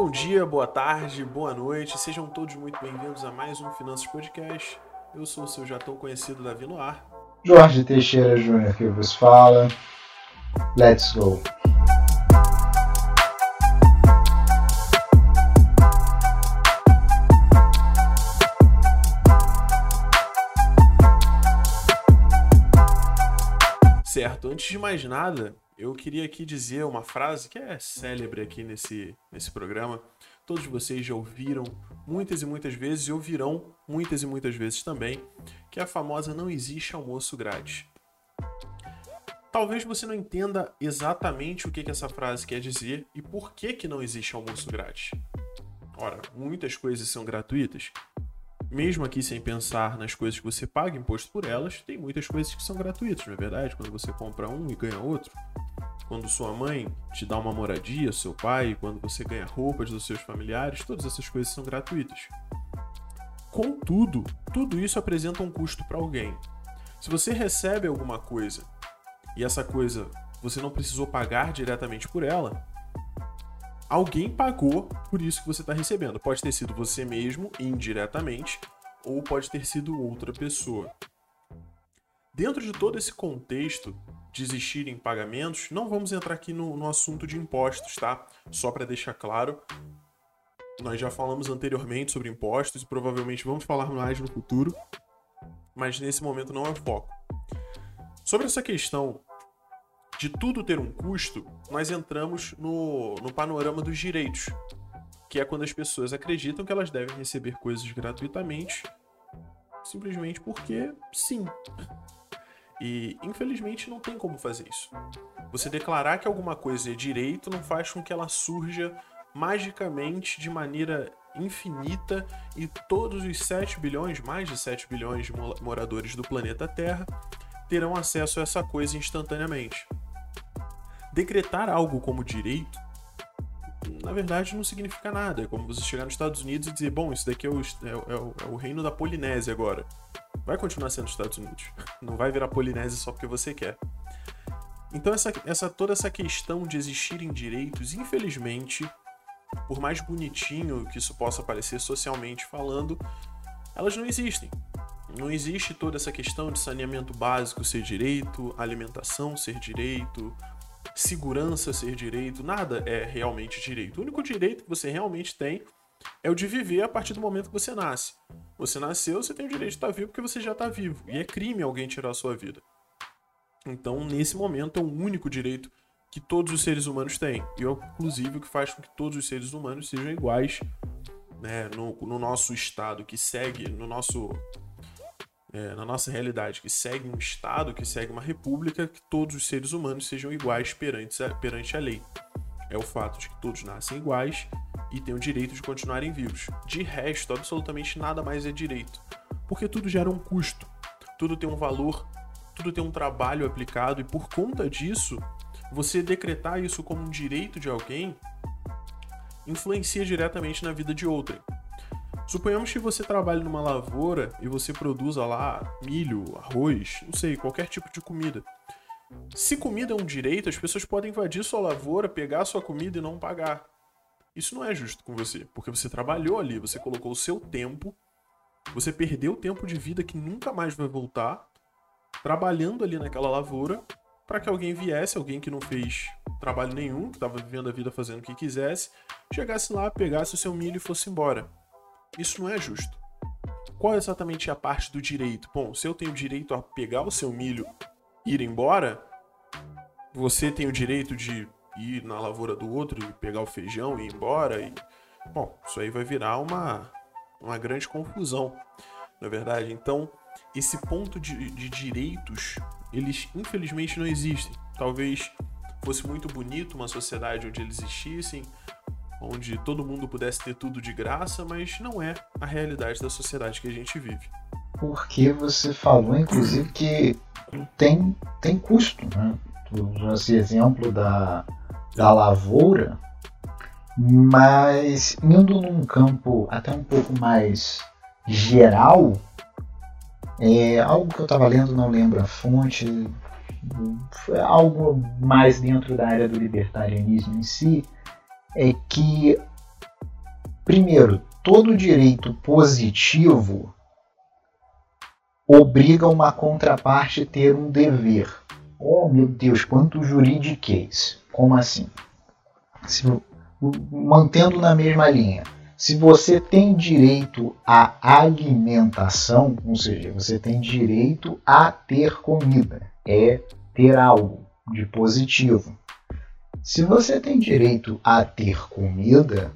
Bom dia, boa tarde, boa noite, sejam todos muito bem-vindos a mais um Finanças Podcast. Eu sou o seu já tão conhecido Davi Noir. Jorge Teixeira Júnior que vos fala. Let's go! Certo, antes de mais nada, eu queria aqui dizer uma frase que é célebre aqui nesse, nesse programa. Todos vocês já ouviram muitas e muitas vezes e ouvirão muitas e muitas vezes também, que é a famosa não existe almoço grátis. Talvez você não entenda exatamente o que, que essa frase quer dizer e por que, que não existe almoço grátis. Ora, muitas coisas são gratuitas. Mesmo aqui sem pensar nas coisas que você paga imposto por elas, tem muitas coisas que são gratuitas, não é verdade? Quando você compra um e ganha outro, quando sua mãe te dá uma moradia, seu pai, quando você ganha roupas dos seus familiares, todas essas coisas são gratuitas. Contudo, tudo isso apresenta um custo para alguém. Se você recebe alguma coisa e essa coisa você não precisou pagar diretamente por ela, alguém pagou por isso que você está recebendo. Pode ter sido você mesmo, indiretamente, ou pode ter sido outra pessoa. Dentro de todo esse contexto, de existirem pagamentos, não vamos entrar aqui no, no assunto de impostos, tá? Só para deixar claro, nós já falamos anteriormente sobre impostos e provavelmente vamos falar mais no futuro, mas nesse momento não é o foco. Sobre essa questão de tudo ter um custo, nós entramos no, no panorama dos direitos, que é quando as pessoas acreditam que elas devem receber coisas gratuitamente, simplesmente porque sim. E infelizmente não tem como fazer isso. Você declarar que alguma coisa é direito não faz com que ela surja magicamente de maneira infinita e todos os 7 bilhões, mais de 7 bilhões de moradores do planeta Terra terão acesso a essa coisa instantaneamente. Decretar algo como direito, na verdade, não significa nada. É como você chegar nos Estados Unidos e dizer: bom, isso daqui é o, é, é, é o reino da Polinésia agora vai continuar sendo Estados Unidos. Não vai virar Polinésia só porque você quer. Então essa, essa toda essa questão de existirem direitos, infelizmente, por mais bonitinho que isso possa parecer socialmente falando, elas não existem. Não existe toda essa questão de saneamento básico ser direito, alimentação ser direito, segurança ser direito, nada é realmente direito. O único direito que você realmente tem é o de viver a partir do momento que você nasce. Você nasceu, você tem o direito de estar vivo porque você já está vivo. E é crime alguém tirar a sua vida. Então, nesse momento, é o único direito que todos os seres humanos têm. E é, inclusive, o que faz com que todos os seres humanos sejam iguais né, no, no nosso estado, que segue, no nosso. É, na nossa realidade, que segue um Estado, que segue uma república, que todos os seres humanos sejam iguais perante perante a lei. É o fato de que todos nascem iguais e têm o direito de continuarem vivos. De resto, absolutamente nada mais é direito, porque tudo gera um custo, tudo tem um valor, tudo tem um trabalho aplicado e por conta disso, você decretar isso como um direito de alguém influencia diretamente na vida de outrem. Suponhamos que você trabalhe numa lavoura e você produza lá milho, arroz, não sei, qualquer tipo de comida. Se comida é um direito, as pessoas podem invadir sua lavoura, pegar sua comida e não pagar. Isso não é justo com você, porque você trabalhou ali, você colocou o seu tempo, você perdeu tempo de vida que nunca mais vai voltar, trabalhando ali naquela lavoura, para que alguém viesse, alguém que não fez trabalho nenhum, que estava vivendo a vida fazendo o que quisesse, chegasse lá, pegasse o seu milho e fosse embora. Isso não é justo. Qual é exatamente a parte do direito? Bom, se eu tenho direito a pegar o seu milho e ir embora, você tem o direito de ir na lavoura do outro e pegar o feijão e ir embora. E, bom, isso aí vai virar uma, uma grande confusão, na é verdade. Então, esse ponto de, de direitos, eles infelizmente não existem. Talvez fosse muito bonito uma sociedade onde eles existissem, onde todo mundo pudesse ter tudo de graça, mas não é a realidade da sociedade que a gente vive. Porque você falou, inclusive, que tem, tem custo, né? Esse exemplo da, da lavoura, mas indo num campo até um pouco mais geral, é algo que eu estava lendo, não lembro a fonte, foi algo mais dentro da área do libertarianismo em si, é que primeiro, todo direito positivo obriga uma contraparte a ter um dever. Oh meu Deus, quanto juridiquês. Como assim? Se, mantendo na mesma linha. Se você tem direito à alimentação, ou seja, você tem direito a ter comida, é ter algo de positivo. Se você tem direito a ter comida,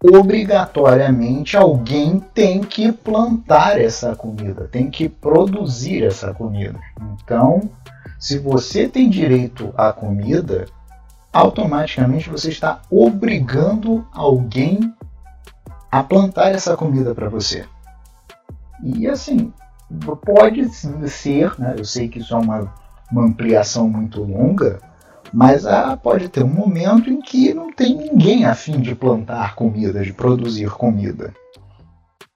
obrigatoriamente alguém tem que plantar essa comida, tem que produzir essa comida. Então, se você tem direito à comida, automaticamente você está obrigando alguém a plantar essa comida para você. E assim, pode ser, né? eu sei que isso é uma, uma ampliação muito longa, mas ah, pode ter um momento em que não tem ninguém a fim de plantar comida, de produzir comida.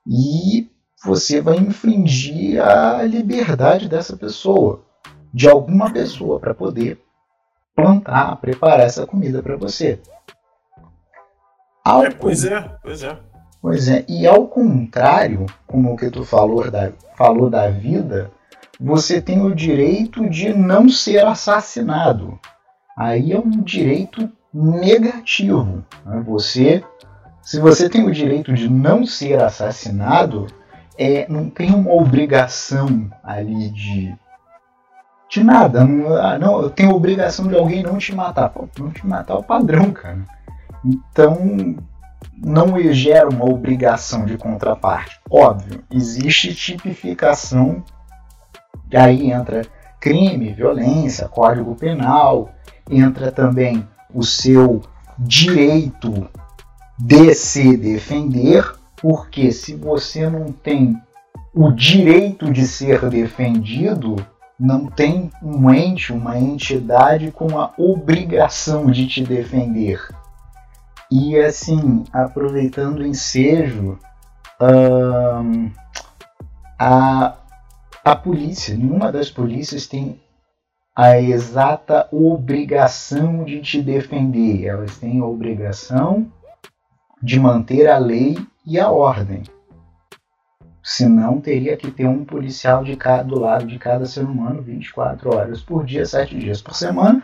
E você vai infringir a liberdade dessa pessoa, de alguma pessoa, para poder plantar, preparar essa comida para você. Ao é, pois é, pois é. Pois é, e ao contrário, como o que tu falou da, falou da vida, você tem o direito de não ser assassinado aí é um direito negativo. Né? Você, se você tem o direito de não ser assassinado, é, não tem uma obrigação ali de de nada. Não, ah, não, eu tenho obrigação de alguém não te matar. Pô, não te matar é o padrão, cara. Então não gera uma obrigação de contraparte. Óbvio, existe tipificação, e aí entra crime, violência, código penal, entra também o seu direito de se defender, porque se você não tem o direito de ser defendido, não tem um ente, uma entidade com a obrigação de te defender. E assim, aproveitando o ensejo, hum, a, a polícia, nenhuma das polícias tem a exata obrigação de te defender, elas têm a obrigação de manter a lei e a ordem. Senão, teria que ter um policial de cada, do lado de cada ser humano 24 horas por dia, 7 dias por semana,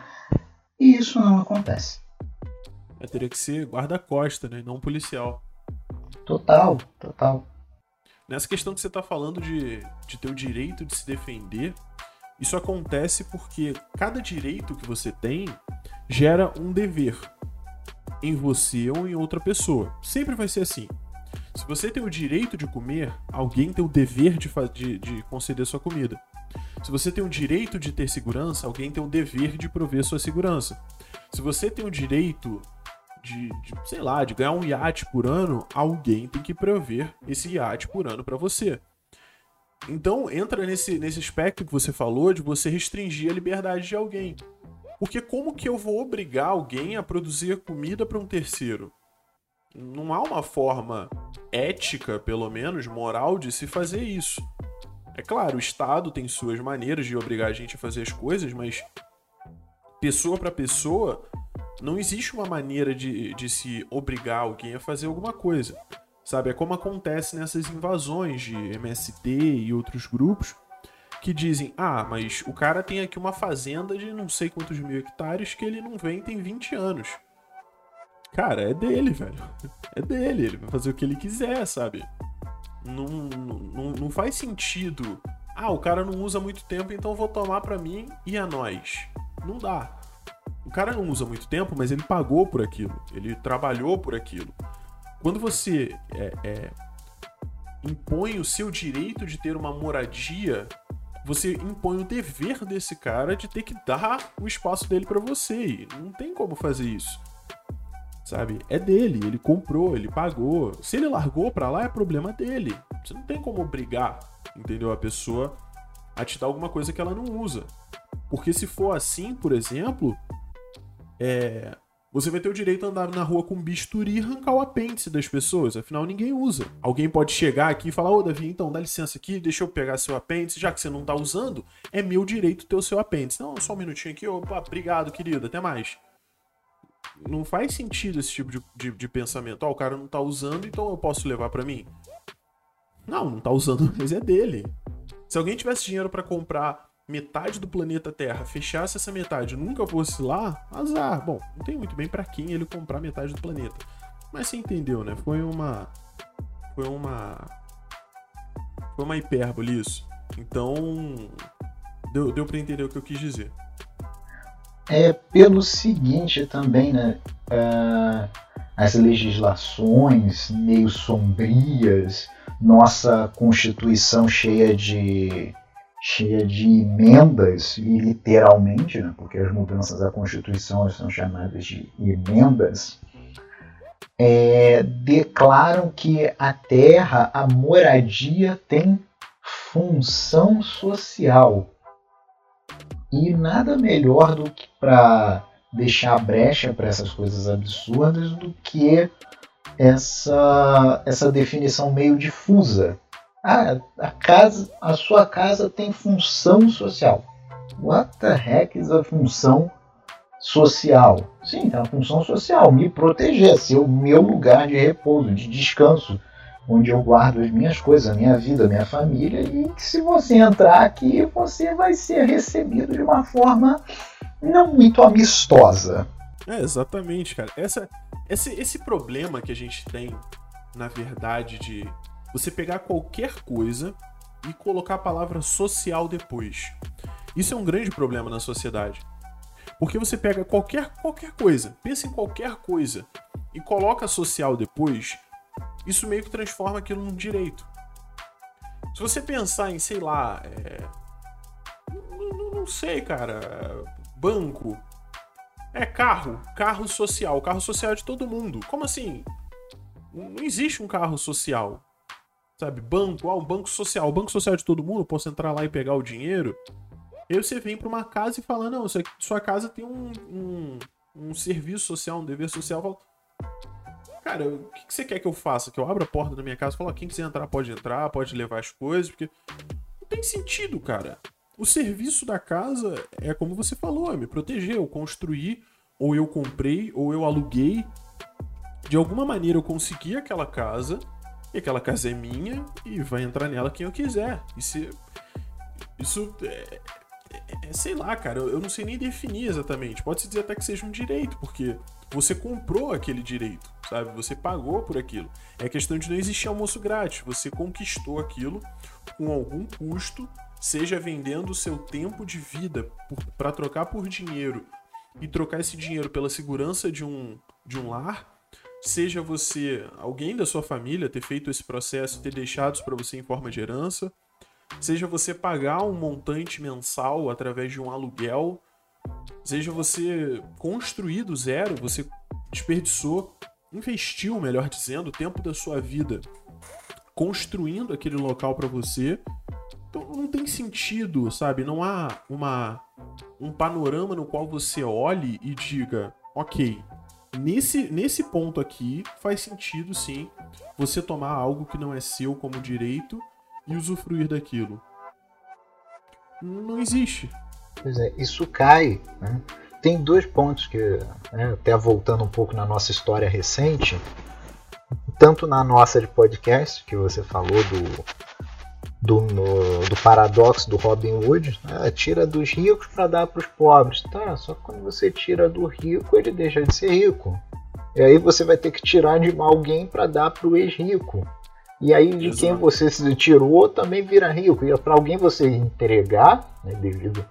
e isso não acontece. É, teria que ser guarda-costa, né? Não policial. Total, total. Nessa questão que você está falando de, de ter o direito de se defender, isso acontece porque cada direito que você tem gera um dever em você ou em outra pessoa. Sempre vai ser assim. Se você tem o direito de comer, alguém tem o dever de, de, de conceder sua comida. Se você tem o direito de ter segurança, alguém tem o dever de prover sua segurança. Se você tem o direito de, de, sei lá, de ganhar um iate por ano, alguém tem que prover esse iate por ano para você. Então entra nesse, nesse aspecto que você falou de você restringir a liberdade de alguém. Porque como que eu vou obrigar alguém a produzir comida para um terceiro? Não há uma forma ética, pelo menos, moral, de se fazer isso. É claro, o Estado tem suas maneiras de obrigar a gente a fazer as coisas, mas pessoa para pessoa, não existe uma maneira de, de se obrigar alguém a fazer alguma coisa. Sabe? É como acontece nessas invasões de MST e outros grupos que dizem: ah, mas o cara tem aqui uma fazenda de não sei quantos mil hectares que ele não vem tem 20 anos. Cara, é dele, velho. É dele. Ele vai fazer o que ele quiser, sabe? Não, não, não faz sentido. Ah, o cara não usa muito tempo, então vou tomar pra mim e a nós. Não dá. O cara não usa muito tempo, mas ele pagou por aquilo. Ele trabalhou por aquilo. Quando você é, é, impõe o seu direito de ter uma moradia, você impõe o dever desse cara de ter que dar o espaço dele para você. E não tem como fazer isso. Sabe? É dele, ele comprou, ele pagou. Se ele largou para lá, é problema dele. Você não tem como obrigar, entendeu? A pessoa a te dar alguma coisa que ela não usa. Porque se for assim, por exemplo, é, você vai ter o direito a andar na rua com bisturi e arrancar o apêndice das pessoas, afinal ninguém usa. Alguém pode chegar aqui e falar: Ô Davi, então dá licença aqui, deixa eu pegar seu apêndice, já que você não tá usando, é meu direito ter o seu apêndice. Não, só um minutinho aqui, opa, obrigado, querido, até mais. não faz sentido esse tipo de, de, de pensamento. Ó, oh, o cara não tá usando, então eu posso levar para mim. Não, não tá usando, mas é dele. Se alguém tivesse dinheiro para comprar metade do planeta Terra, fechasse essa metade nunca fosse lá, azar. Bom, não tem muito bem para quem ele comprar metade do planeta. Mas você entendeu, né? Foi uma. Foi uma. Foi uma hipérbole isso. Então. Deu, deu pra entender o que eu quis dizer. É pelo seguinte também, né? Uh, as legislações meio sombrias, nossa Constituição cheia de cheia de emendas, e literalmente, né, porque as mudanças da Constituição são chamadas de emendas, é, declaram que a terra, a moradia, tem função social. E nada melhor do que para deixar brecha para essas coisas absurdas do que essa, essa definição meio difusa. Ah, a, casa, a sua casa tem função social. What the heck is a função social? Sim, tem uma função social, me proteger, ser o meu lugar de repouso, de descanso, onde eu guardo as minhas coisas, a minha vida, a minha família, e que se você entrar aqui, você vai ser recebido de uma forma não muito amistosa. É, exatamente, cara. Essa, esse, esse problema que a gente tem, na verdade, de você pegar qualquer coisa e colocar a palavra social depois. Isso é um grande problema na sociedade. Porque você pega qualquer, qualquer coisa, pensa em qualquer coisa e coloca social depois, isso meio que transforma aquilo num direito. Se você pensar em, sei lá, é... não, não sei, cara, banco, é carro, carro social, carro social é de todo mundo. Como assim? Não existe um carro social. Sabe, banco, ah, um banco social, o banco social de todo mundo, posso entrar lá e pegar o dinheiro. Aí você vem para uma casa e fala, não, sua casa tem um, um, um serviço social, um dever social. Fala, cara, o que, você quer que eu faça? Que eu abra a porta da minha casa e falo, quem quiser entrar pode entrar, pode levar as coisas, porque não tem sentido, cara. O serviço da casa é como você falou, é me proteger, eu construí, ou eu comprei, ou eu aluguei. De alguma maneira eu consegui aquela casa, e aquela casa é minha, e vai entrar nela quem eu quiser. Se. Isso é, é, é, sei lá, cara, eu não sei nem definir exatamente. Pode-se dizer até que seja um direito, porque você comprou aquele direito, sabe? Você pagou por aquilo. É questão de não existir almoço grátis. Você conquistou aquilo com algum custo, seja vendendo o seu tempo de vida para trocar por dinheiro e trocar esse dinheiro pela segurança de um, de um lar, seja você, alguém da sua família, ter feito esse processo, ter deixado para você em forma de herança, seja você pagar um montante mensal através de um aluguel Seja você construir do zero, você desperdiçou, investiu, melhor dizendo, o tempo da sua vida construindo aquele local para você. Então não tem sentido, sabe? Não há uma um panorama no qual você olhe e diga, ok, nesse, nesse ponto aqui faz sentido sim você tomar algo que não é seu como direito e usufruir daquilo. Não existe. Pois é, isso cai. Né? Tem dois pontos que, né, até voltando um pouco na nossa história recente, tanto na nossa de podcast, que você falou do, do, no, do paradoxo do Robin Hood, né? tira dos ricos para dar para os pobres. Tá, só que quando você tira do rico, ele deixa de ser rico. E aí você vai ter que tirar de alguém para dar para o ex-rico. E aí de Exato. quem você se tirou também vira rico. E para alguém você entregar, né, devido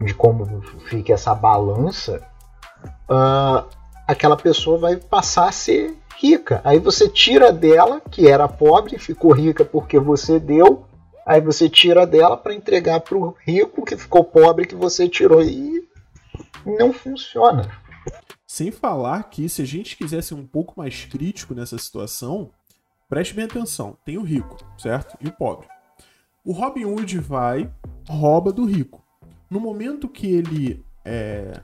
de como fica essa balança, uh, aquela pessoa vai passar a ser rica. Aí você tira dela, que era pobre, ficou rica porque você deu, aí você tira dela para entregar para o rico que ficou pobre que você tirou e não funciona. Sem falar que se a gente quisesse um pouco mais crítico nessa situação, preste bem atenção, tem o rico, certo? E o pobre. O Robin Hood vai, rouba do rico. No momento que ele é,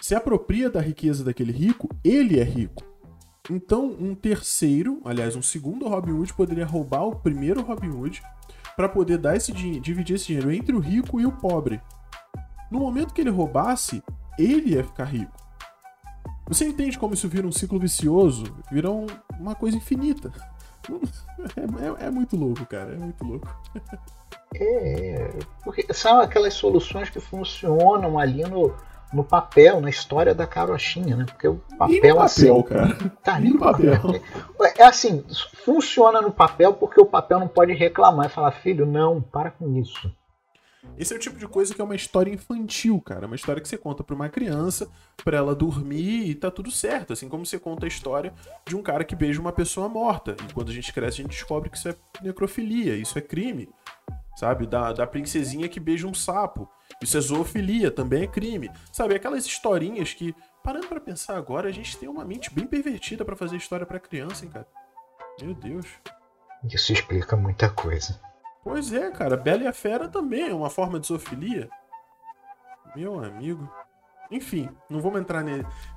se apropria da riqueza daquele rico, ele é rico. Então, um terceiro, aliás, um segundo Robin Hood poderia roubar o primeiro Robin Hood para poder dar esse dividir esse dinheiro entre o rico e o pobre. No momento que ele roubasse, ele ia ficar rico. Você entende como isso vira um ciclo vicioso? Vira um, uma coisa infinita. É, é, é, muito louco, cara. É muito louco. É, porque são aquelas soluções que funcionam ali no, no papel, na história da carochinha, né? Porque o papel, assim. Papel, cara. Tá no papel. papel. É assim, funciona no papel porque o papel não pode reclamar e falar, filho, não, para com isso. Esse é o tipo de coisa que é uma história infantil, cara. Uma história que você conta pra uma criança, pra ela dormir e tá tudo certo. Assim como você conta a história de um cara que beija uma pessoa morta. E quando a gente cresce, a gente descobre que isso é necrofilia, isso é crime. Sabe? Da, da princesinha que beija um sapo. Isso é zoofilia, também é crime. Sabe? Aquelas historinhas que, parando para pensar agora, a gente tem uma mente bem pervertida para fazer história para criança, hein, cara? Meu Deus. Isso explica muita coisa. Pois é, cara. Bela e a Fera também é uma forma de zoofilia. Meu amigo. Enfim, não vamos entrar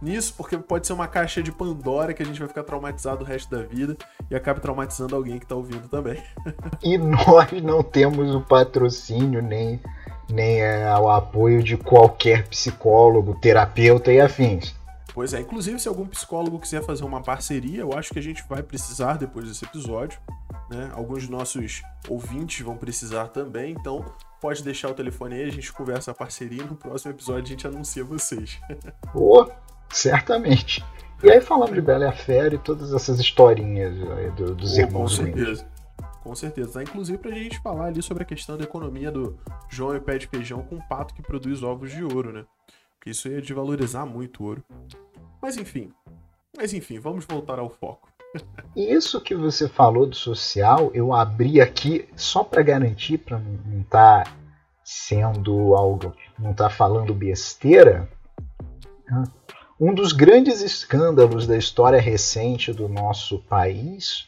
nisso porque pode ser uma caixa de Pandora que a gente vai ficar traumatizado o resto da vida e acaba traumatizando alguém que tá ouvindo também. e nós não temos o patrocínio nem, nem é, o apoio de qualquer psicólogo, terapeuta e afins. Pois é, inclusive se algum psicólogo quiser fazer uma parceria, eu acho que a gente vai precisar depois desse episódio. Né? Alguns de nossos ouvintes vão precisar também, então pode deixar o telefone aí, a gente conversa a parceria e no próximo episódio a gente anuncia vocês. oh, certamente. E aí falando de Bela e a Fera e todas essas historinhas do, dos oh, irmãos Com certeza. Com certeza. Inclusive pra gente falar ali sobre a questão da economia do João e o pé de feijão com o pato que produz ovos de ouro, né? Porque isso ia desvalorizar muito o ouro. Mas enfim. Mas enfim, vamos voltar ao foco. Isso que você falou do social, eu abri aqui só para garantir, para não estar tá sendo algo, não estar tá falando besteira. Um dos grandes escândalos da história recente do nosso país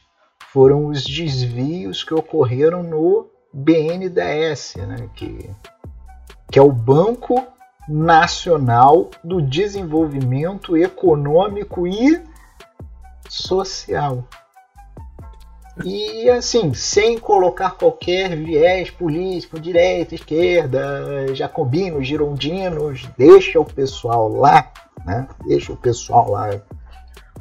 foram os desvios que ocorreram no BNDES, né, que, que é o Banco Nacional do Desenvolvimento Econômico e Social. E assim, sem colocar qualquer viés político, direita, esquerda, jacobinos, girondinos, deixa o pessoal lá, né? Deixa o pessoal lá.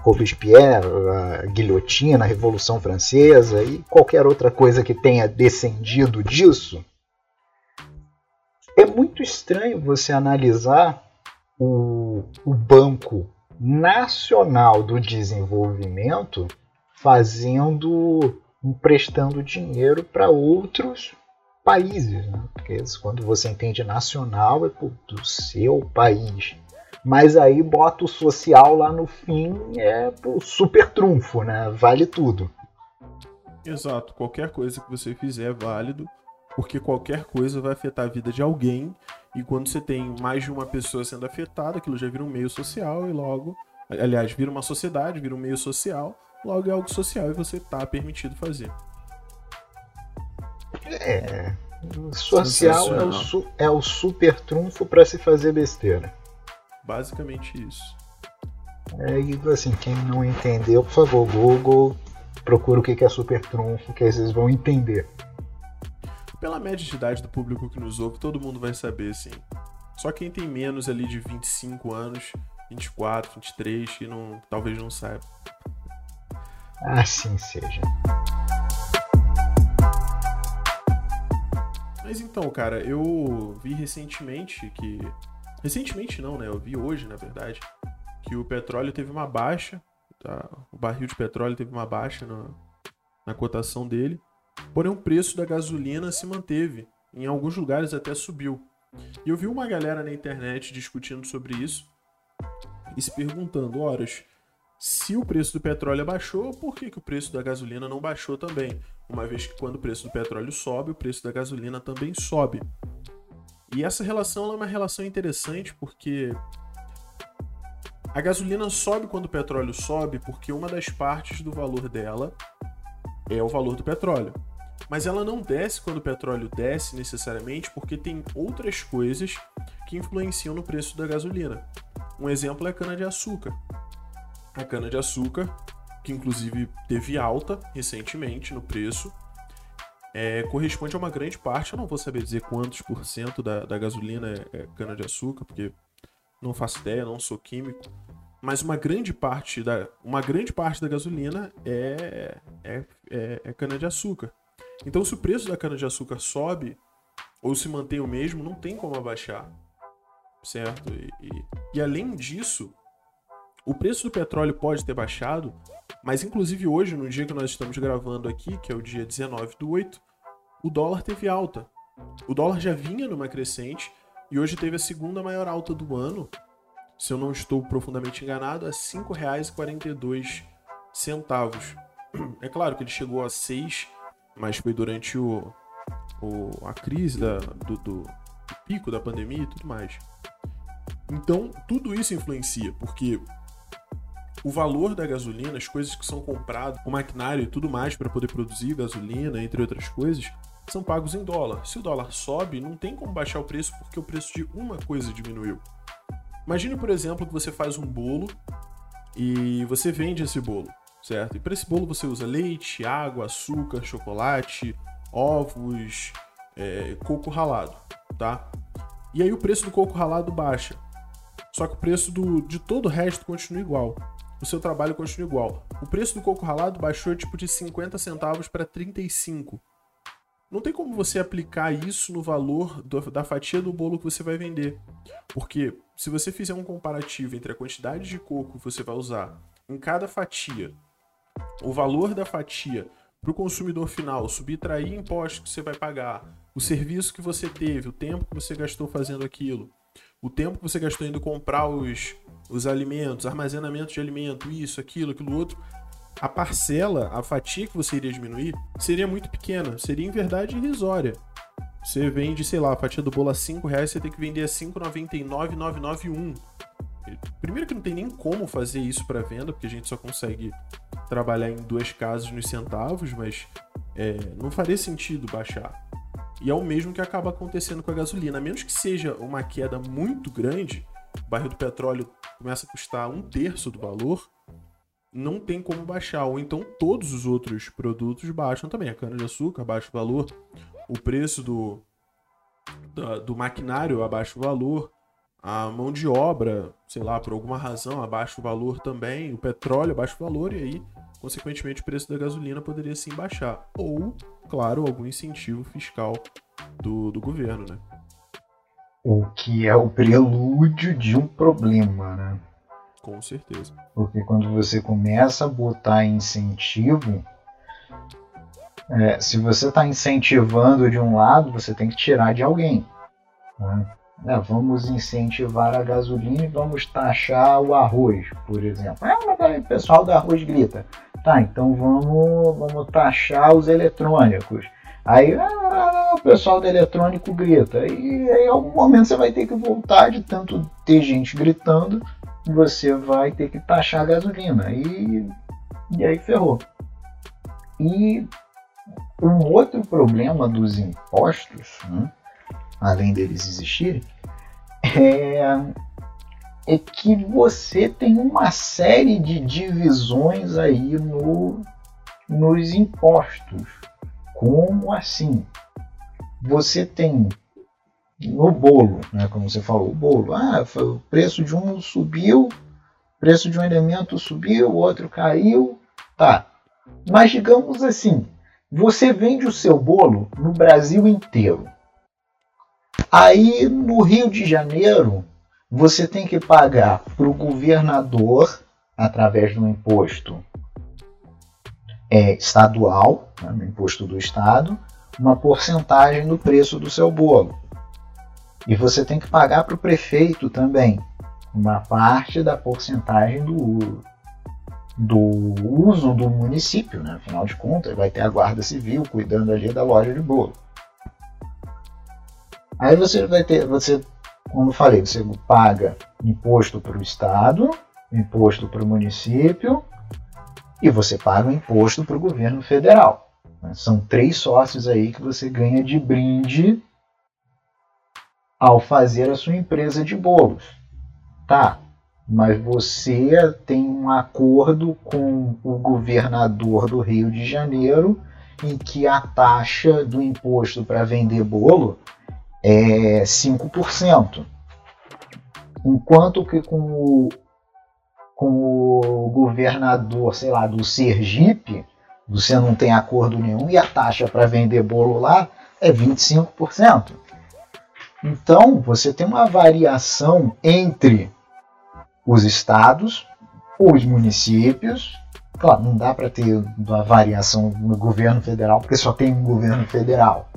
Robespierre, a guilhotina, a Revolução Francesa e qualquer outra coisa que tenha descendido disso, é muito estranho você analisar o, o Banco Nacional do Desenvolvimento fazendo, emprestando dinheiro para outros países. Né? Porque quando você entende nacional é do seu país. Mas aí bota o social lá no fim, é o super trunfo, né? Vale tudo. Exato, qualquer coisa que você fizer é válido porque qualquer coisa vai afetar a vida de alguém, e quando você tem mais de uma pessoa sendo afetada, aquilo já vira um meio social e logo, aliás, vira uma sociedade, vira um meio social, logo é algo social e você está permitido fazer. É, social é o, su é o super trunfo para se fazer besteira. Basicamente isso. É, e assim, quem não entendeu, por favor, Google, procura o que é super trunfo, que aí vocês vão entender pela média de idade do público que nos ouve, todo mundo vai saber, sim. Só quem tem menos ali de 25 anos, 24, 23, que não, talvez não saiba. Assim seja. Mas então, cara, eu vi recentemente que. Recentemente não, né? Eu vi hoje, na verdade, que o petróleo teve uma baixa. Tá? O barril de petróleo teve uma baixa na, na cotação dele. Porém, o preço da gasolina se manteve, em alguns lugares até subiu. E eu vi uma galera na internet discutindo sobre isso e se perguntando: horas, se o preço do petróleo baixou, por que, que o preço da gasolina não baixou também? Uma vez que quando o preço do petróleo sobe, o preço da gasolina também sobe. E essa relação é uma relação interessante porque a gasolina sobe quando o petróleo sobe, porque uma das partes do valor dela é o valor do petróleo. Mas ela não desce quando o petróleo desce necessariamente, porque tem outras coisas que influenciam no preço da gasolina. Um exemplo é a cana-de-açúcar. A cana-de-açúcar, que inclusive teve alta recentemente no preço, é, corresponde a uma grande parte, eu não vou saber dizer quantos por cento da, da gasolina é, é cana-de-açúcar, porque não faço ideia, não sou químico, mas uma grande parte da, uma grande parte da gasolina é, é, é, é cana-de-açúcar. Então, se o preço da cana-de-açúcar sobe ou se mantém o mesmo, não tem como abaixar. Certo? E, e, e além disso, o preço do petróleo pode ter baixado, mas inclusive hoje, no dia que nós estamos gravando aqui, que é o dia 19 do 8, o dólar teve alta. O dólar já vinha numa crescente e hoje teve a segunda maior alta do ano. Se eu não estou profundamente enganado, a R$ 5,42. É claro que ele chegou a 6, mas foi durante o, o a crise da, do, do pico da pandemia e tudo mais. Então, tudo isso influencia, porque o valor da gasolina, as coisas que são compradas, o maquinário e tudo mais para poder produzir gasolina, entre outras coisas, são pagos em dólar. Se o dólar sobe, não tem como baixar o preço porque o preço de uma coisa diminuiu. Imagine, por exemplo, que você faz um bolo e você vende esse bolo, certo? E para esse bolo você usa leite, água, açúcar, chocolate, ovos, é, coco ralado, tá? E aí o preço do coco ralado baixa. Só que o preço do, de todo o resto continua igual. O seu trabalho continua igual. O preço do coco ralado baixou tipo de 50 centavos para 35 não tem como você aplicar isso no valor do, da fatia do bolo que você vai vender. Porque se você fizer um comparativo entre a quantidade de coco que você vai usar em cada fatia, o valor da fatia para o consumidor final, subtrair impostos que você vai pagar, o serviço que você teve, o tempo que você gastou fazendo aquilo, o tempo que você gastou indo comprar os, os alimentos, armazenamento de alimento, isso, aquilo, aquilo outro, a parcela, a fatia que você iria diminuir, seria muito pequena. Seria, em verdade, irrisória. Você vende, sei lá, a fatia do bolo a 5 reais, você tem que vender a 5,99,991. Primeiro que não tem nem como fazer isso para venda, porque a gente só consegue trabalhar em duas casas nos centavos, mas é, não faria sentido baixar. E é o mesmo que acaba acontecendo com a gasolina. A menos que seja uma queda muito grande, o barril do petróleo começa a custar um terço do valor, não tem como baixar. Ou então todos os outros produtos baixam também. A cana-de-açúcar baixa o valor, o preço do, do, do maquinário abaixa o valor, a mão de obra, sei lá, por alguma razão abaixa o valor também, o petróleo abaixa o valor e aí, consequentemente, o preço da gasolina poderia sim baixar. Ou, claro, algum incentivo fiscal do, do governo, né? O que é o prelúdio de um problema, né? Com certeza. Porque quando você começa a botar incentivo, é, se você está incentivando de um lado, você tem que tirar de alguém. Né? É, vamos incentivar a gasolina e vamos taxar o arroz, por exemplo. Ah, mas o pessoal do arroz grita. Tá, então vamos, vamos taxar os eletrônicos. Aí ah, o pessoal do eletrônico grita. E aí, em algum momento você vai ter que voltar de tanto ter gente gritando você vai ter que taxar a gasolina. E, e aí ferrou. E um outro problema dos impostos, né, além deles existirem, é, é que você tem uma série de divisões aí no, nos impostos. Como assim? Você tem no bolo, né? Como você falou, o bolo. Ah, o preço de um subiu, o preço de um elemento subiu, o outro caiu. Tá. Mas digamos assim, você vende o seu bolo no Brasil inteiro. Aí no Rio de Janeiro, você tem que pagar para o governador, através do imposto é, estadual, né, imposto do estado, uma porcentagem do preço do seu bolo. E você tem que pagar para o prefeito também uma parte da porcentagem do, do uso do município, né? afinal de contas, vai ter a guarda civil cuidando ali da loja de bolo. Aí você vai ter, você, como eu falei, você paga imposto para o estado, imposto para o município e você paga imposto para o governo federal. São três sócios aí que você ganha de brinde ao fazer a sua empresa de bolos. Tá, mas você tem um acordo com o governador do Rio de Janeiro em que a taxa do imposto para vender bolo é 5%. Enquanto que com o, com o governador, sei lá, do Sergipe, você não tem acordo nenhum e a taxa para vender bolo lá é 25%. Então, você tem uma variação entre os estados, os municípios. Claro, não dá para ter uma variação no governo federal, porque só tem um governo federal.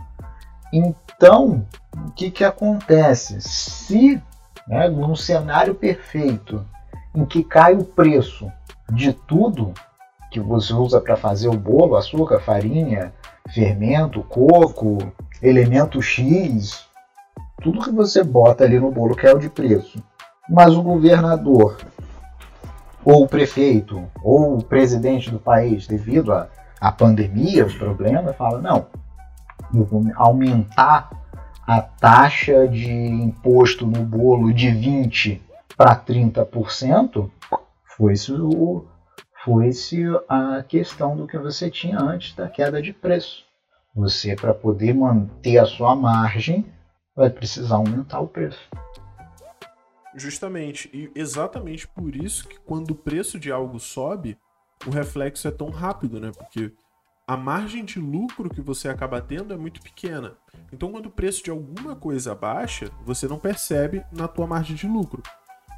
Então, o que, que acontece? Se, né, num cenário perfeito, em que cai o preço de tudo que você usa para fazer o bolo, açúcar, farinha, fermento, coco, elemento X, tudo que você bota ali no bolo que é de preço. Mas o governador, ou o prefeito, ou o presidente do país, devido à pandemia, os problemas, fala: não, eu vou aumentar a taxa de imposto no bolo de 20% para 30%, foi-se foi a questão do que você tinha antes da queda de preço. Você, para poder manter a sua margem, vai precisar aumentar o preço. Justamente, e exatamente por isso que quando o preço de algo sobe, o reflexo é tão rápido, né? Porque a margem de lucro que você acaba tendo é muito pequena. Então, quando o preço de alguma coisa baixa, você não percebe na tua margem de lucro.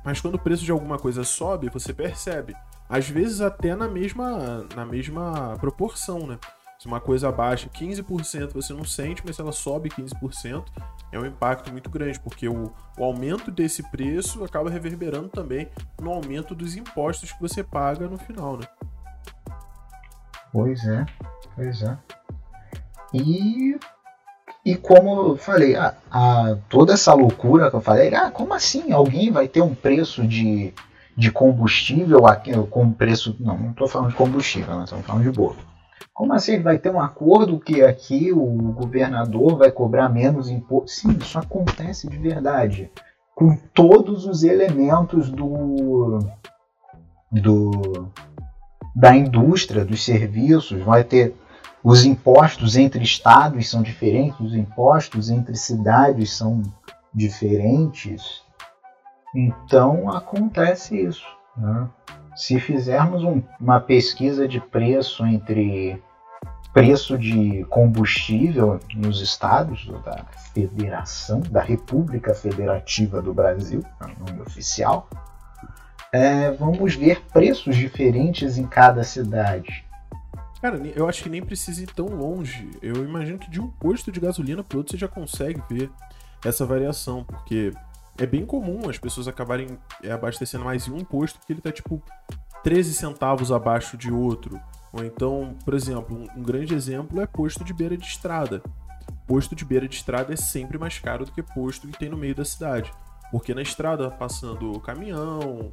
Mas quando o preço de alguma coisa sobe, você percebe. Às vezes até na mesma, na mesma proporção, né? Se uma coisa baixa 15%, você não sente, mas se ela sobe 15%, é um impacto muito grande, porque o, o aumento desse preço acaba reverberando também no aumento dos impostos que você paga no final, né? Pois é, pois é. E, e como eu falei, a, a, toda essa loucura que eu falei, ah, como assim? Alguém vai ter um preço de, de combustível aqui, com preço. Não, não estou falando de combustível, nós estamos falando de bolo como assim? Vai ter um acordo que aqui o governador vai cobrar menos imposto? Sim, isso acontece de verdade. Com todos os elementos do, do da indústria, dos serviços, vai ter os impostos entre estados são diferentes, os impostos entre cidades são diferentes. Então acontece isso. Né? se fizermos um, uma pesquisa de preço entre preço de combustível nos estados da Federação, da República Federativa do Brasil, é o nome oficial, é, vamos ver preços diferentes em cada cidade. Cara, eu acho que nem precisa ir tão longe. Eu imagino que de um posto de gasolina para outro você já consegue ver essa variação, porque é bem comum as pessoas acabarem é, abastecendo mais em um posto que ele tá tipo 13 centavos abaixo de outro. Ou então, por exemplo, um, grande exemplo é posto de beira de estrada. Posto de beira de estrada é sempre mais caro do que posto que tem no meio da cidade. Porque na estrada passando caminhão,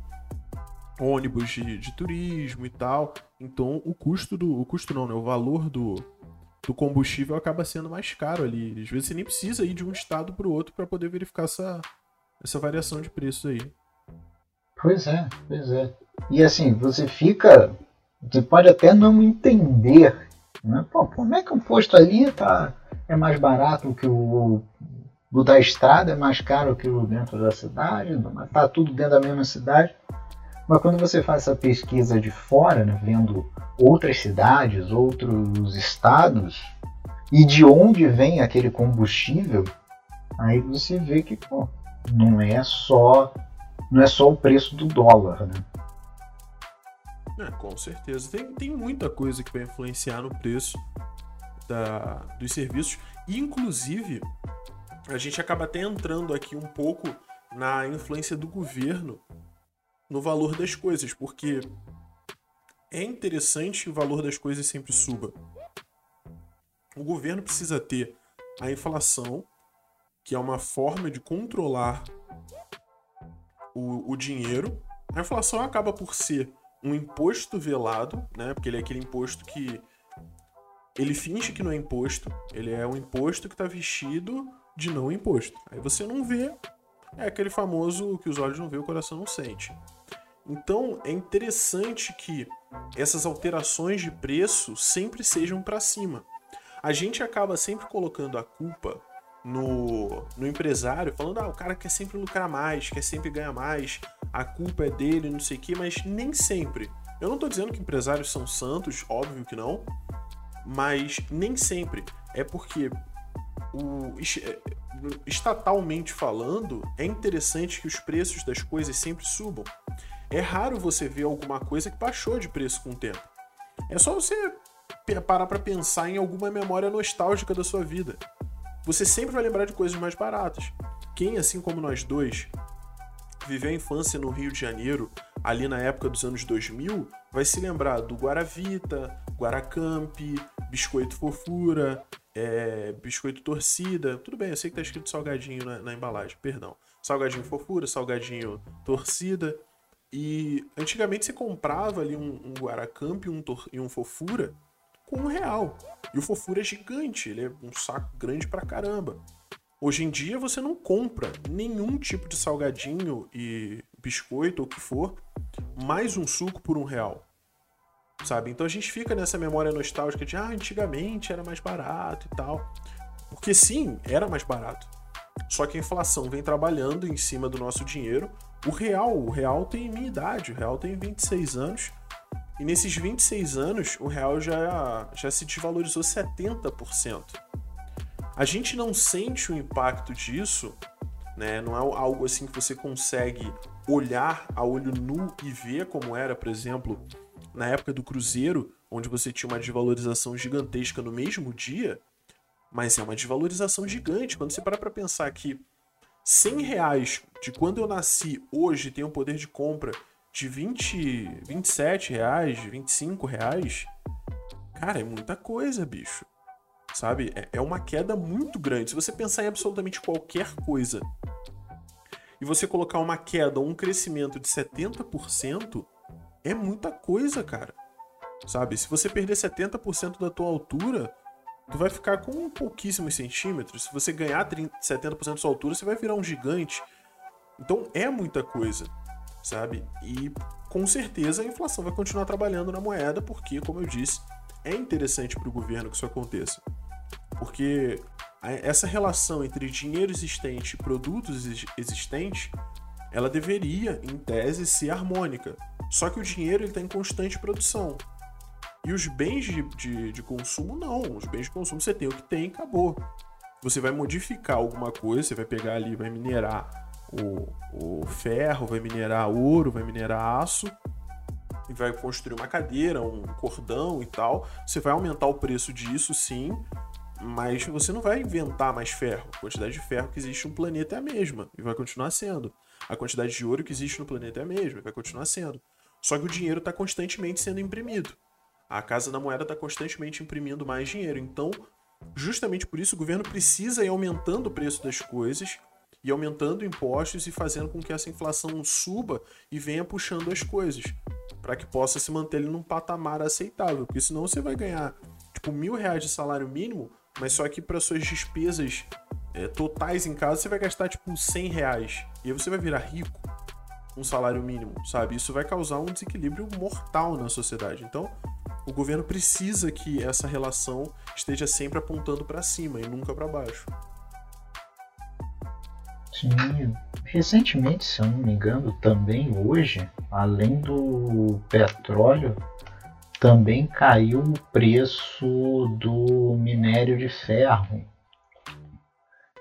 ônibus de, de turismo e tal. Então o custo do. O custo não, né? O valor do, do combustível acaba sendo mais caro ali. Às vezes você nem precisa ir de um estado para o outro para poder verificar essa, essa variação de preço aí. Pois é, pois é. E assim, você fica. Você pode até não entender. Né? Pô, como é que o posto ali tá, é mais barato que o, o da estrada, é mais caro que o dentro da cidade, tá tudo dentro da mesma cidade. Mas quando você faz essa pesquisa de fora, né, vendo outras cidades, outros estados, e de onde vem aquele combustível, aí você vê que pô, não é só não é só o preço do dólar, né? É, com certeza. Tem, tem muita coisa que vai influenciar no preço da, dos serviços. Inclusive, a gente acaba até entrando aqui um pouco na influência do governo no valor das coisas, porque é interessante que o valor das coisas sempre suba. O governo precisa ter a inflação que é uma forma de controlar o, o dinheiro. A inflação acaba por ser um imposto velado, né? Porque ele é aquele imposto que ele finge que não é imposto, ele é um imposto que está vestido de não imposto. Aí você não vê, é aquele famoso que os olhos não vê, o coração não sente. Então é interessante que essas alterações de preço sempre sejam para cima. A gente acaba sempre colocando a culpa no, no empresário, falando, ah, o cara quer sempre lucrar mais, quer sempre ganhar mais, a culpa é dele, não sei o quê, mas nem sempre. Eu não estou dizendo que empresários são santos, óbvio que não, mas nem sempre. É porque o, estatalmente falando, é interessante que os preços das coisas sempre subam. É raro você ver alguma coisa que baixou de preço com o tempo. É só você parar para pensar em alguma memória nostálgica da sua vida. Você sempre vai lembrar de coisas mais baratas. Quem, assim como nós dois, viveu a infância no Rio de Janeiro, ali na época dos anos 2000, vai se lembrar do Guaravita, Guaracamp, Biscoito Fofura, é, Biscoito Torcida. Tudo bem, eu sei que tá escrito salgadinho na, na embalagem, perdão. Salgadinho Fofura, Salgadinho Torcida. E antigamente você comprava ali um, um Guaracamp um e um Fofura com um real. E o Fofura é gigante, ele é um saco grande pra caramba. Hoje em dia você não compra nenhum tipo de salgadinho e biscoito ou o que for, mais um suco por um real. Sabe? Então a gente fica nessa memória nostálgica de ah, antigamente era mais barato e tal. Porque sim, era mais barato. Só que a inflação vem trabalhando em cima do nosso dinheiro. O real, o real tem minha idade, o real tem 26 anos. E nesses 26 anos, o real já, já se desvalorizou 70% a gente não sente o impacto disso, né? Não é algo assim que você consegue olhar a olho nu e ver como era, por exemplo, na época do Cruzeiro, onde você tinha uma desvalorização gigantesca no mesmo dia, mas é uma desvalorização gigante. Quando você para para pensar que 100 reais de quando eu nasci hoje tem um poder de compra de 20, 27 reais, 25 reais, cara, é muita coisa, bicho sabe? É, é uma queda muito grande. Se você pensar em absolutamente qualquer coisa e você colocar uma queda ou um crescimento de 70%, é muita coisa, cara. Sabe? Se você perder 70% da tua altura, tu vai ficar com pouquíssimos centímetros. Se você ganhar 30, 70% da sua altura, você vai virar um gigante. Então é muita coisa, sabe? E com certeza a inflação vai continuar trabalhando na moeda, porque, como eu disse, é interessante para o governo que isso aconteça. Porque essa relação entre dinheiro existente e produtos existentes, ela deveria, em tese, ser harmônica. Só que o dinheiro está em constante produção. E os bens de, de, de, consumo, não. Os bens de consumo você tem o que tem e acabou. Você vai modificar alguma coisa, você vai pegar ali, vai minerar o, o ferro, vai minerar ouro, vai minerar aço, e vai construir uma cadeira, um cordão e tal. Você vai aumentar o preço disso, sim, mas você não vai inventar mais ferro. A quantidade de ferro que existe no planeta é a mesma e vai continuar sendo. A quantidade de ouro que existe no planeta é a mesma vai continuar sendo. Só que o dinheiro está constantemente sendo imprimido. A Casa da Moeda está constantemente imprimindo mais dinheiro. Então, justamente por isso, o governo precisa ir aumentando o preço das coisas e aumentando impostos e fazendo com que essa inflação suba e venha puxando as coisas para que possa se manter ele num patamar aceitável. Porque senão você vai ganhar tipo mil reais de salário mínimo, mas só que para suas despesas é, totais em casa você vai gastar tipo 100 reais. E aí você vai virar rico um salário mínimo, sabe? Isso vai causar um desequilíbrio mortal na sociedade. Então, o governo precisa que essa relação esteja sempre apontando para cima e nunca para baixo. Sim, recentemente, se eu não me engano, também hoje, além do petróleo, também caiu o preço do minério de ferro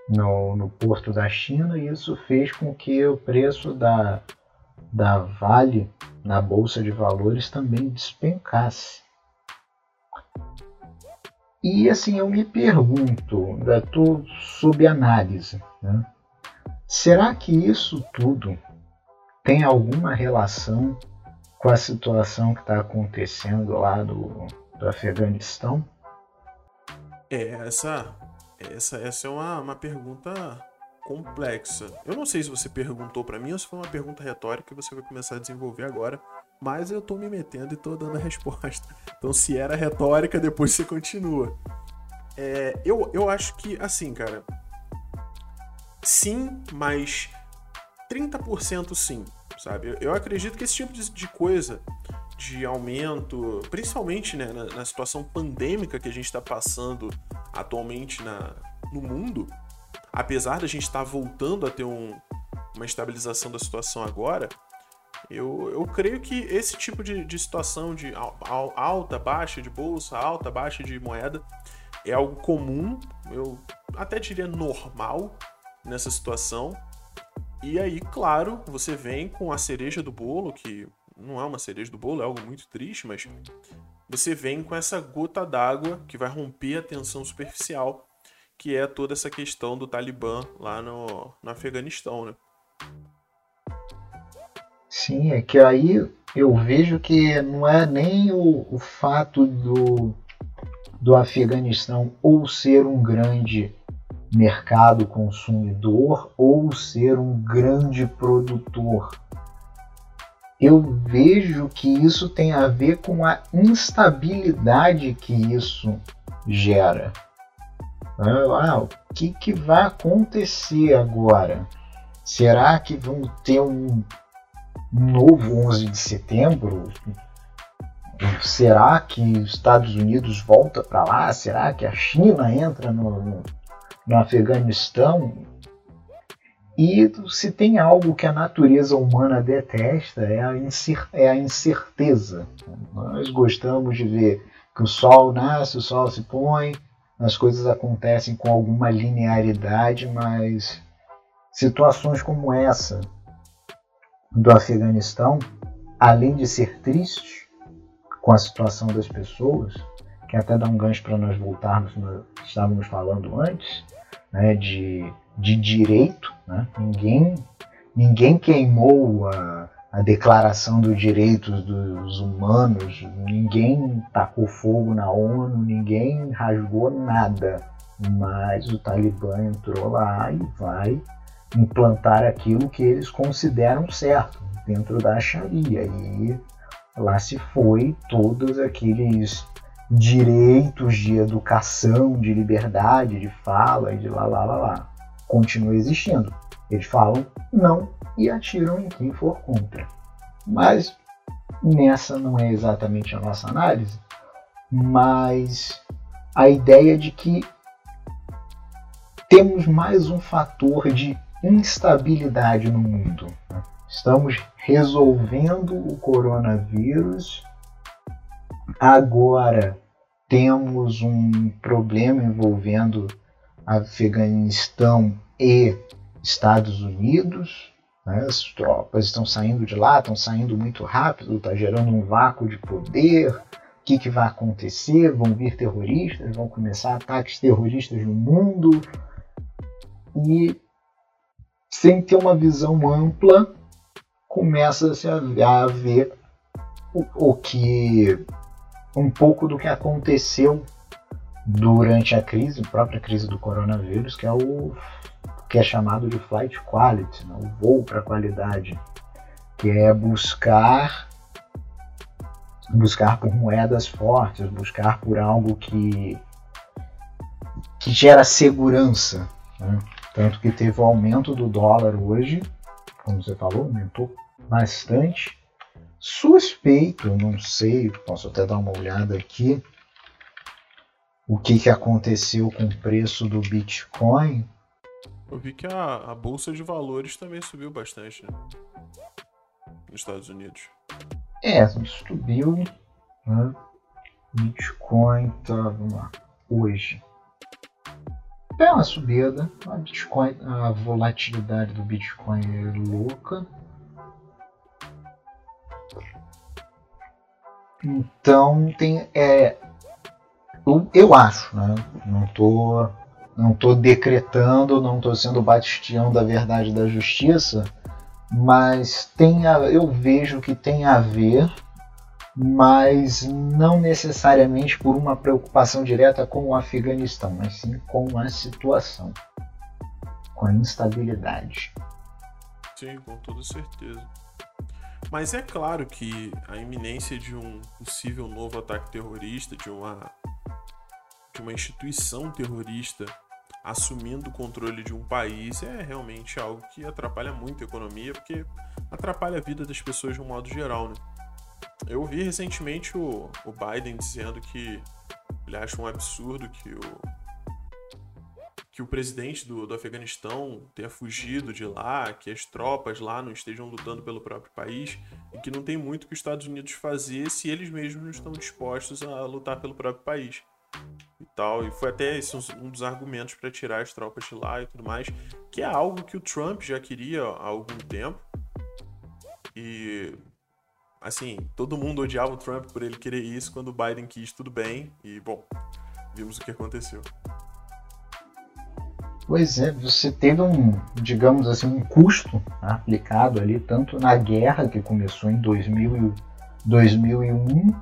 no, no porto da China e isso fez com que o preço da, da Vale na Bolsa de Valores também despencasse. E assim eu me pergunto, da tua subanálise, né? será que isso tudo tem alguma relação com a situação que está acontecendo lá do, do Afeganistão? É, essa, essa, essa é uma, uma pergunta complexa. Eu não sei se você perguntou para mim ou se foi uma pergunta retórica que você vai começar a desenvolver agora, mas eu tô me metendo e tô dando a resposta. Então, se era retórica, depois você continua. É, eu, eu acho que, assim, cara. Sim, mas 30% sim sabe? Eu acredito que esse tipo de coisa, de aumento, principalmente né, na, na situação pandêmica que a gente está passando atualmente na, no mundo, apesar da gente estar tá voltando a ter um, uma estabilização da situação agora, eu, eu creio que esse tipo de, de situação de alta, baixa de bolsa, alta, baixa de moeda, é algo comum, eu até diria normal nessa situação. E aí, claro, você vem com a cereja do bolo, que não é uma cereja do bolo, é algo muito triste, mas você vem com essa gota d'água que vai romper a tensão superficial, que é toda essa questão do Talibã lá no, no Afeganistão, né? Sim, é que aí eu vejo que não é nem o, o fato do, do Afeganistão ou ser um grande mercado consumidor ou ser um grande produtor. Eu vejo que isso tem a ver com a instabilidade que isso gera. Ah, o que, que vai acontecer agora? Será que vamos ter um novo 11 de setembro? Será que os Estados Unidos volta para lá? Será que a China entra no, no, no Afeganistão? E se tem algo que a natureza humana detesta é a, é a incerteza. Nós gostamos de ver que o sol nasce, o sol se põe, as coisas acontecem com alguma linearidade, mas situações como essa do Afeganistão, além de ser triste com a situação das pessoas, que até dá um gancho para nós voltarmos no que estávamos falando antes, né, de, de direito, né? ninguém, ninguém queimou a, a Declaração dos Direitos dos Humanos, ninguém tacou fogo na ONU, ninguém rasgou nada, mas o Talibã entrou lá e vai implantar aquilo que eles consideram certo dentro da Sharia. E lá se foi todos aqueles direitos de educação, de liberdade, de fala e de lá lá lá lá. Continua existindo. Eles falam não e atiram em quem for contra. Mas nessa não é exatamente a nossa análise, mas a ideia de que temos mais um fator de instabilidade no mundo. Né? Estamos resolvendo o coronavírus. Agora temos um problema envolvendo Afeganistão e Estados Unidos. Né? As tropas estão saindo de lá, estão saindo muito rápido, está gerando um vácuo de poder. O que, que vai acontecer? Vão vir terroristas, vão começar ataques terroristas no mundo. E sem ter uma visão ampla, começa-se a ver o, o que um pouco do que aconteceu durante a crise, a própria crise do coronavírus, que é o que é chamado de flight quality, né? o voo para qualidade, que é buscar buscar por moedas fortes, buscar por algo que que gera segurança. Né? Tanto que teve o aumento do dólar hoje, como você falou, aumentou bastante. Suspeito, não sei, posso até dar uma olhada aqui, o que, que aconteceu com o preço do Bitcoin. Eu vi que a, a bolsa de valores também subiu bastante, né? Nos Estados Unidos. É, subiu. Né? Bitcoin tá, vamos lá, hoje é uma subida. A, Bitcoin, a volatilidade do Bitcoin é louca. Então tem é eu, acho, né? Não tô não tô decretando, não tô sendo bastião da verdade da justiça, mas tem a, eu vejo que tem a ver mas não necessariamente por uma preocupação direta com o Afeganistão, mas sim com a situação, com a instabilidade. Sim, com toda certeza. Mas é claro que a iminência de um possível novo ataque terrorista, de uma, de uma instituição terrorista assumindo o controle de um país, é realmente algo que atrapalha muito a economia, porque atrapalha a vida das pessoas de um modo geral, né? Eu vi recentemente o, o Biden dizendo que ele acha um absurdo que o que o presidente do, do Afeganistão tenha fugido de lá, que as tropas lá não estejam lutando pelo próprio país e que não tem muito que os Estados Unidos fazer se eles mesmos não estão dispostos a lutar pelo próprio país e tal. E foi até esse um dos argumentos para tirar as tropas de lá e tudo mais, que é algo que o Trump já queria há algum tempo. E assim, todo mundo odiava o Trump por ele querer isso quando o Biden quis tudo bem e bom, vimos o que aconteceu. Pois é, você teve um, digamos assim, um custo aplicado ali, tanto na guerra que começou em 2000, 2001,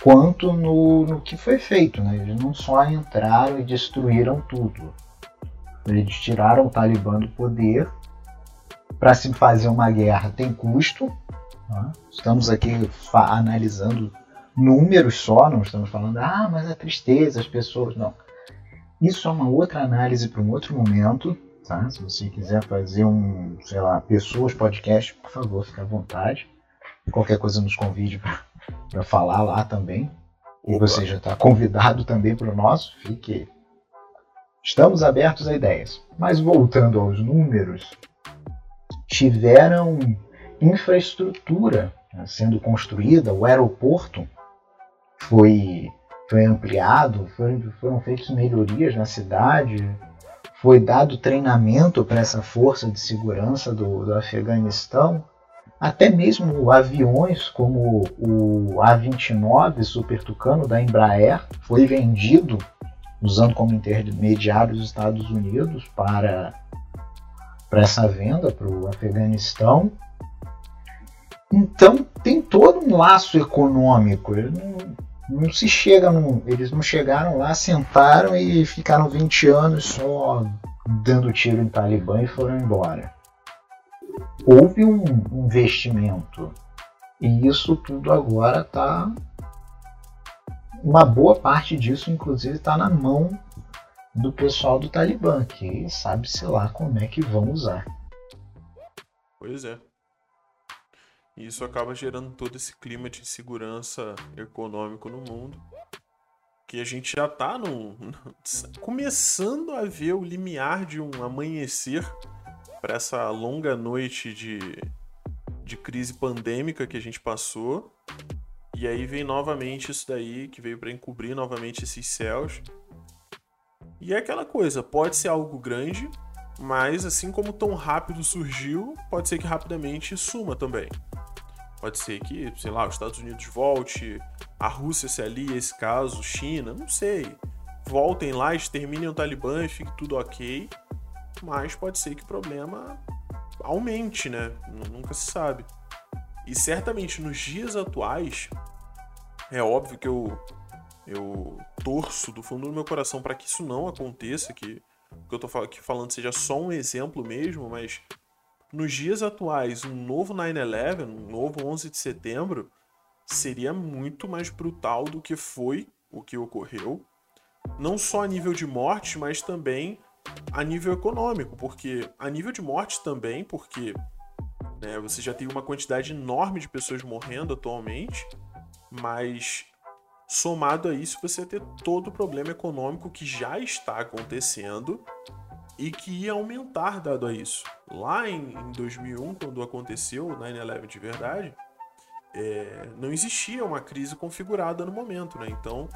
quanto no, no que foi feito. Né? Eles não só entraram e destruíram tudo. Eles tiraram o Talibã do poder. Para se fazer uma guerra tem custo. Né? Estamos aqui analisando números só, não estamos falando, ah, mas é tristeza, as pessoas. Não isso é uma outra análise para um outro momento, tá? Se você quiser fazer um, sei lá, pessoas podcast, por favor, fique à vontade. Qualquer coisa nos convide para falar lá também. E você já está convidado também para o nosso. Fique. Estamos abertos a ideias. Mas voltando aos números, tiveram infraestrutura né, sendo construída, o aeroporto foi foi ampliado, foram, foram feitas melhorias na cidade, foi dado treinamento para essa força de segurança do, do Afeganistão, até mesmo aviões como o A-29 Super Tucano da Embraer foi vendido usando como intermediário os Estados Unidos para, para essa venda para o Afeganistão. Então tem todo um laço econômico. Não, não se chega eles não chegaram lá, sentaram e ficaram 20 anos só dando tiro em Talibã e foram embora. Houve um investimento e isso tudo agora está uma boa parte disso, inclusive, está na mão do pessoal do Talibã, que sabe-se lá como é que vão usar. Pois é. E isso acaba gerando todo esse clima de insegurança econômico no mundo. Que a gente já está no, começando a ver o limiar de um amanhecer para essa longa noite de, de crise pandêmica que a gente passou. E aí vem novamente isso daí, que veio para encobrir novamente esses céus. E é aquela coisa, pode ser algo grande, mas assim como tão rápido surgiu, pode ser que rapidamente suma também. Pode ser que, sei lá, os Estados Unidos volte, a Rússia se alie a esse caso, China, não sei. Voltem lá, exterminem o Talibã e fique tudo ok. Mas pode ser que o problema aumente, né? Nunca se sabe. E certamente nos dias atuais, é óbvio que eu, eu torço do fundo do meu coração para que isso não aconteça, que o que eu aqui falando seja só um exemplo mesmo, mas nos dias atuais, um novo 9-11, um novo 11 de setembro, seria muito mais brutal do que foi o que ocorreu. Não só a nível de morte, mas também a nível econômico, porque a nível de morte também, porque né, você já tem uma quantidade enorme de pessoas morrendo atualmente, mas somado a isso você ter todo o problema econômico que já está acontecendo e que ia aumentar dado a isso. Lá em, em 2001, quando aconteceu o 9-11 de verdade, é, não existia uma crise configurada no momento, né? Então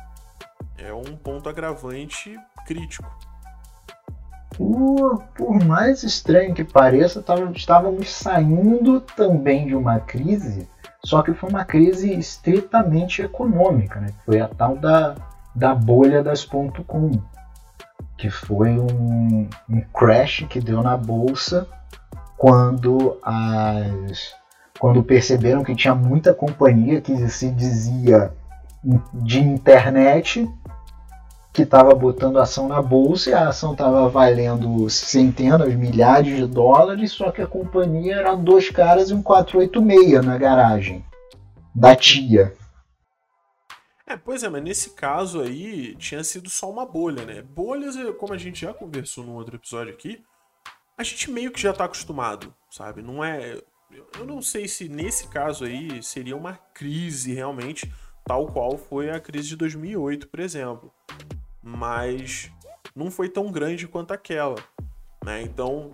é um ponto agravante crítico. Por, por mais estranho que pareça, estávamos saindo também de uma crise, só que foi uma crise estritamente econômica, né? Foi a tal da, da bolha das .com que foi um, um crash que deu na bolsa quando as quando perceberam que tinha muita companhia que se dizia de internet que estava botando ação na bolsa e a ação estava valendo centenas, milhares de dólares, só que a companhia era dois caras e um 486 na garagem da tia. É, pois é, mas nesse caso aí tinha sido só uma bolha, né? Bolhas, como a gente já conversou num outro episódio aqui, a gente meio que já tá acostumado, sabe? Não é. Eu não sei se nesse caso aí seria uma crise realmente, tal qual foi a crise de 2008, por exemplo. Mas não foi tão grande quanto aquela. Né? Então,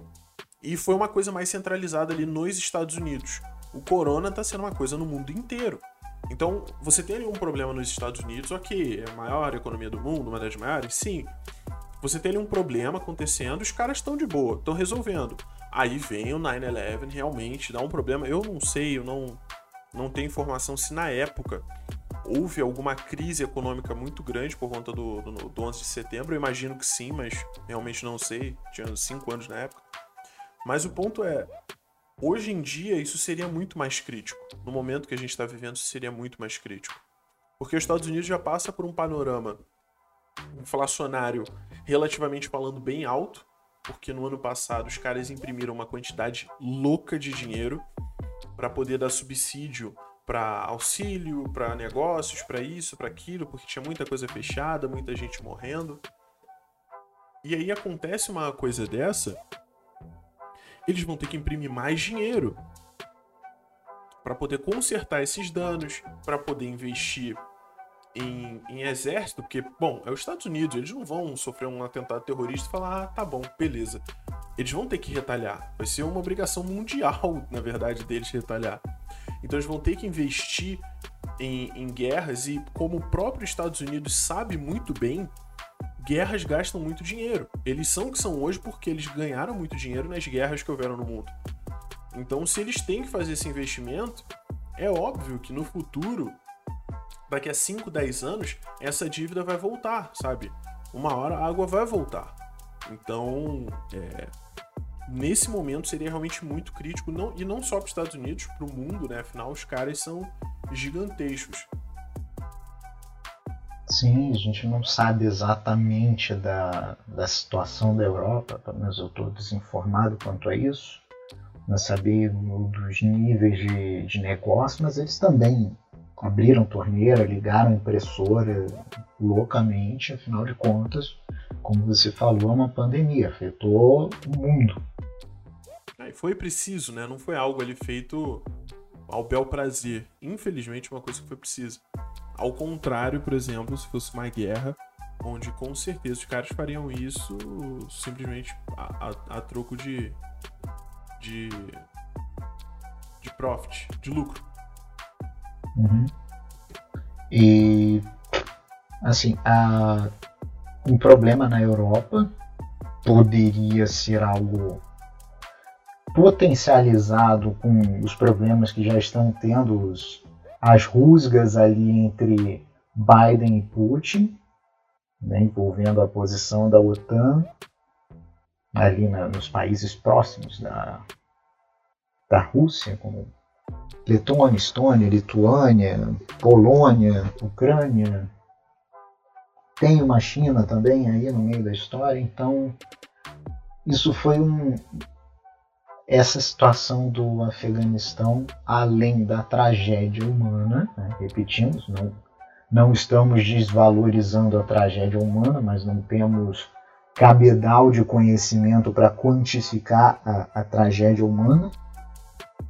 e foi uma coisa mais centralizada ali nos Estados Unidos. O corona está sendo uma coisa no mundo inteiro. Então, você tem ali um problema nos Estados Unidos, ok, é a maior economia do mundo, uma das maiores, sim. Você tem ali um problema acontecendo, os caras estão de boa, estão resolvendo. Aí vem o 9-11, realmente dá um problema. Eu não sei, eu não, não tenho informação se na época houve alguma crise econômica muito grande por conta do, do, do 11 de setembro. Eu imagino que sim, mas realmente não sei. Tinha 5 anos na época. Mas o ponto é, hoje em dia isso seria muito mais crítico. No momento que a gente está vivendo, isso seria muito mais crítico. Porque os Estados Unidos já passa por um panorama inflacionário relativamente falando bem alto, porque no ano passado os caras imprimiram uma quantidade louca de dinheiro para poder dar subsídio para auxílio, para negócios, para isso, para aquilo, porque tinha muita coisa fechada, muita gente morrendo. E aí acontece uma coisa dessa, eles vão ter que imprimir mais dinheiro para poder consertar esses danos, para poder investir em, em, exército, porque, bom, é os Estados Unidos, eles não vão sofrer um atentado terrorista e falar, ah, tá bom, beleza. Eles vão ter que retalhar. Vai ser uma obrigação mundial, na verdade, deles retalhar. Então eles vão ter que investir em, em guerras e, como o próprio Estados Unidos sabe muito bem, guerras gastam muito dinheiro. Eles são o que são hoje porque eles ganharam muito dinheiro nas guerras que houveram no mundo. Então, se eles têm que fazer esse investimento, é óbvio que no futuro daqui a 5, 10 anos, essa dívida vai voltar, sabe? Uma hora a água vai voltar. Então, é, nesse momento seria realmente muito crítico, não, e não só para os Estados Unidos, para o mundo, né? Afinal, os caras são gigantescos. Sim, a gente não sabe exatamente da, da situação da Europa, pelo menos eu estou desinformado quanto a isso, não saber dos níveis de, de negócio, mas eles também abriram torneira, ligaram impressora loucamente, afinal de contas, como você falou, é uma pandemia, afetou o mundo. É, foi preciso, né? Não foi algo ali feito ao bel prazer. Infelizmente, uma coisa que foi precisa. Ao contrário, por exemplo, se fosse uma guerra, onde com certeza os caras fariam isso simplesmente a, a, a troco de, de de profit, de lucro. Uhum. E assim, a, um problema na Europa poderia ser algo potencializado com os problemas que já estão tendo os, as rusgas ali entre Biden e Putin, né, envolvendo a posição da OTAN ali na, nos países próximos da, da Rússia, como Letônia, Estônia, Lituânia, Polônia, Ucrânia. Tem uma China também aí no meio da história, então isso foi um. Essa situação do Afeganistão, além da tragédia humana, né? repetimos, não, não estamos desvalorizando a tragédia humana, mas não temos cabedal de conhecimento para quantificar a, a tragédia humana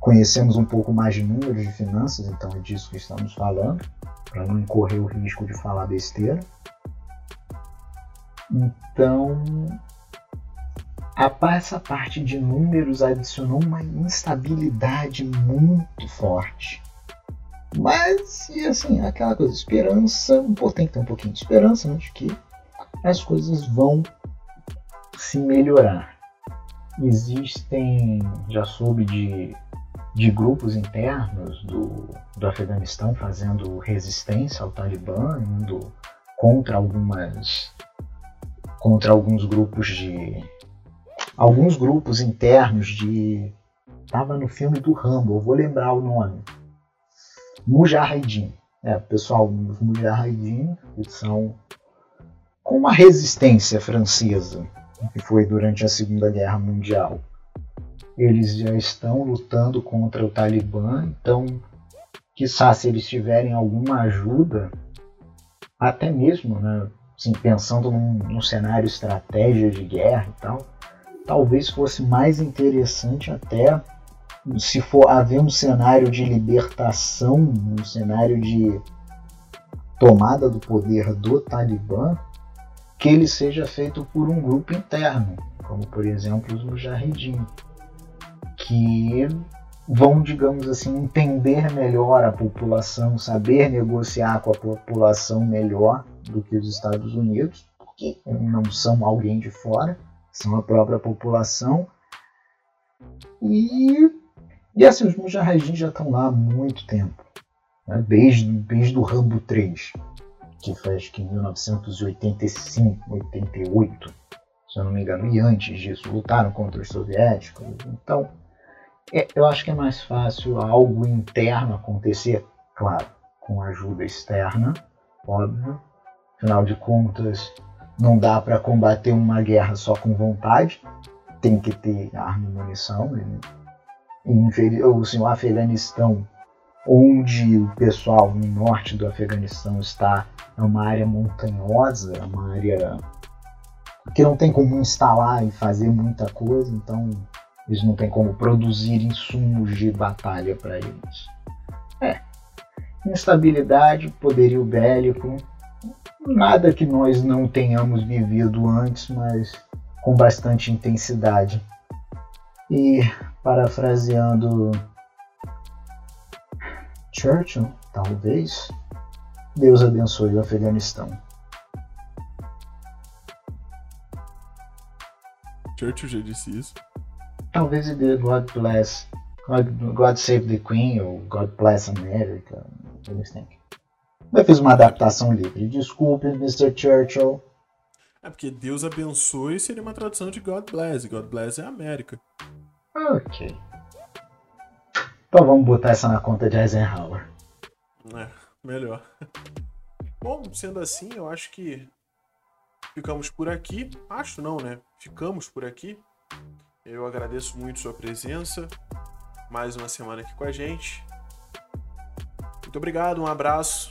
conhecemos um pouco mais de números de finanças, então é disso que estamos falando, para não incorrer o risco de falar besteira. Então, a essa parte de números adicionou uma instabilidade muito forte. Mas, e assim, aquela coisa, esperança, tem que ter um pouquinho de esperança né, de que as coisas vão se melhorar. Existem, já soube de de grupos internos do, do Afeganistão fazendo resistência ao Talibã, indo contra algumas contra alguns grupos de alguns grupos internos de tava no filme do Rambo, vou lembrar o nome. Mujahideen. É, pessoal, os Mujahideen, que são com uma resistência francesa, que foi durante a Segunda Guerra Mundial eles já estão lutando contra o Talibã, então, quizá se eles tiverem alguma ajuda, até mesmo, né, assim, pensando num, num cenário estratégia de guerra e tal, talvez fosse mais interessante até se for haver um cenário de libertação, um cenário de tomada do poder do Talibã, que ele seja feito por um grupo interno, como por exemplo os Mujahideen, que vão, digamos assim, entender melhor a população, saber negociar com a população melhor do que os Estados Unidos, porque não são alguém de fora, são a própria população. E, e assim, os Mujahideen já estão lá há muito tempo, né? desde, desde o Rambo 3 que foi acho que em 1985, 88, se eu não me engano, e antes disso, lutaram contra os soviéticos. Então, é, eu acho que é mais fácil algo interno acontecer, claro, com ajuda externa, óbvio. Afinal de contas, não dá para combater uma guerra só com vontade, tem que ter arma e munição. O Afeganistão onde o pessoal no norte do Afeganistão está é uma área montanhosa, é uma área que não tem como instalar e fazer muita coisa, então eles não têm como produzir insumos de batalha para eles. É, instabilidade, poderio bélico, nada que nós não tenhamos vivido antes, mas com bastante intensidade. E parafraseando Churchill, talvez. Deus abençoe o Afeganistão. Churchill já disse isso. Talvez ele diga God bless, God, God save the Queen ou God bless America. Eles têm. Eu fiz uma adaptação livre. Desculpe, Mr. Churchill. É porque Deus abençoe seria uma tradução de God bless. God bless é América. Ok. Então vamos botar essa na conta de Eisenhower. É, melhor. Bom, sendo assim, eu acho que ficamos por aqui. Acho não, né? Ficamos por aqui. Eu agradeço muito sua presença. Mais uma semana aqui com a gente. Muito obrigado, um abraço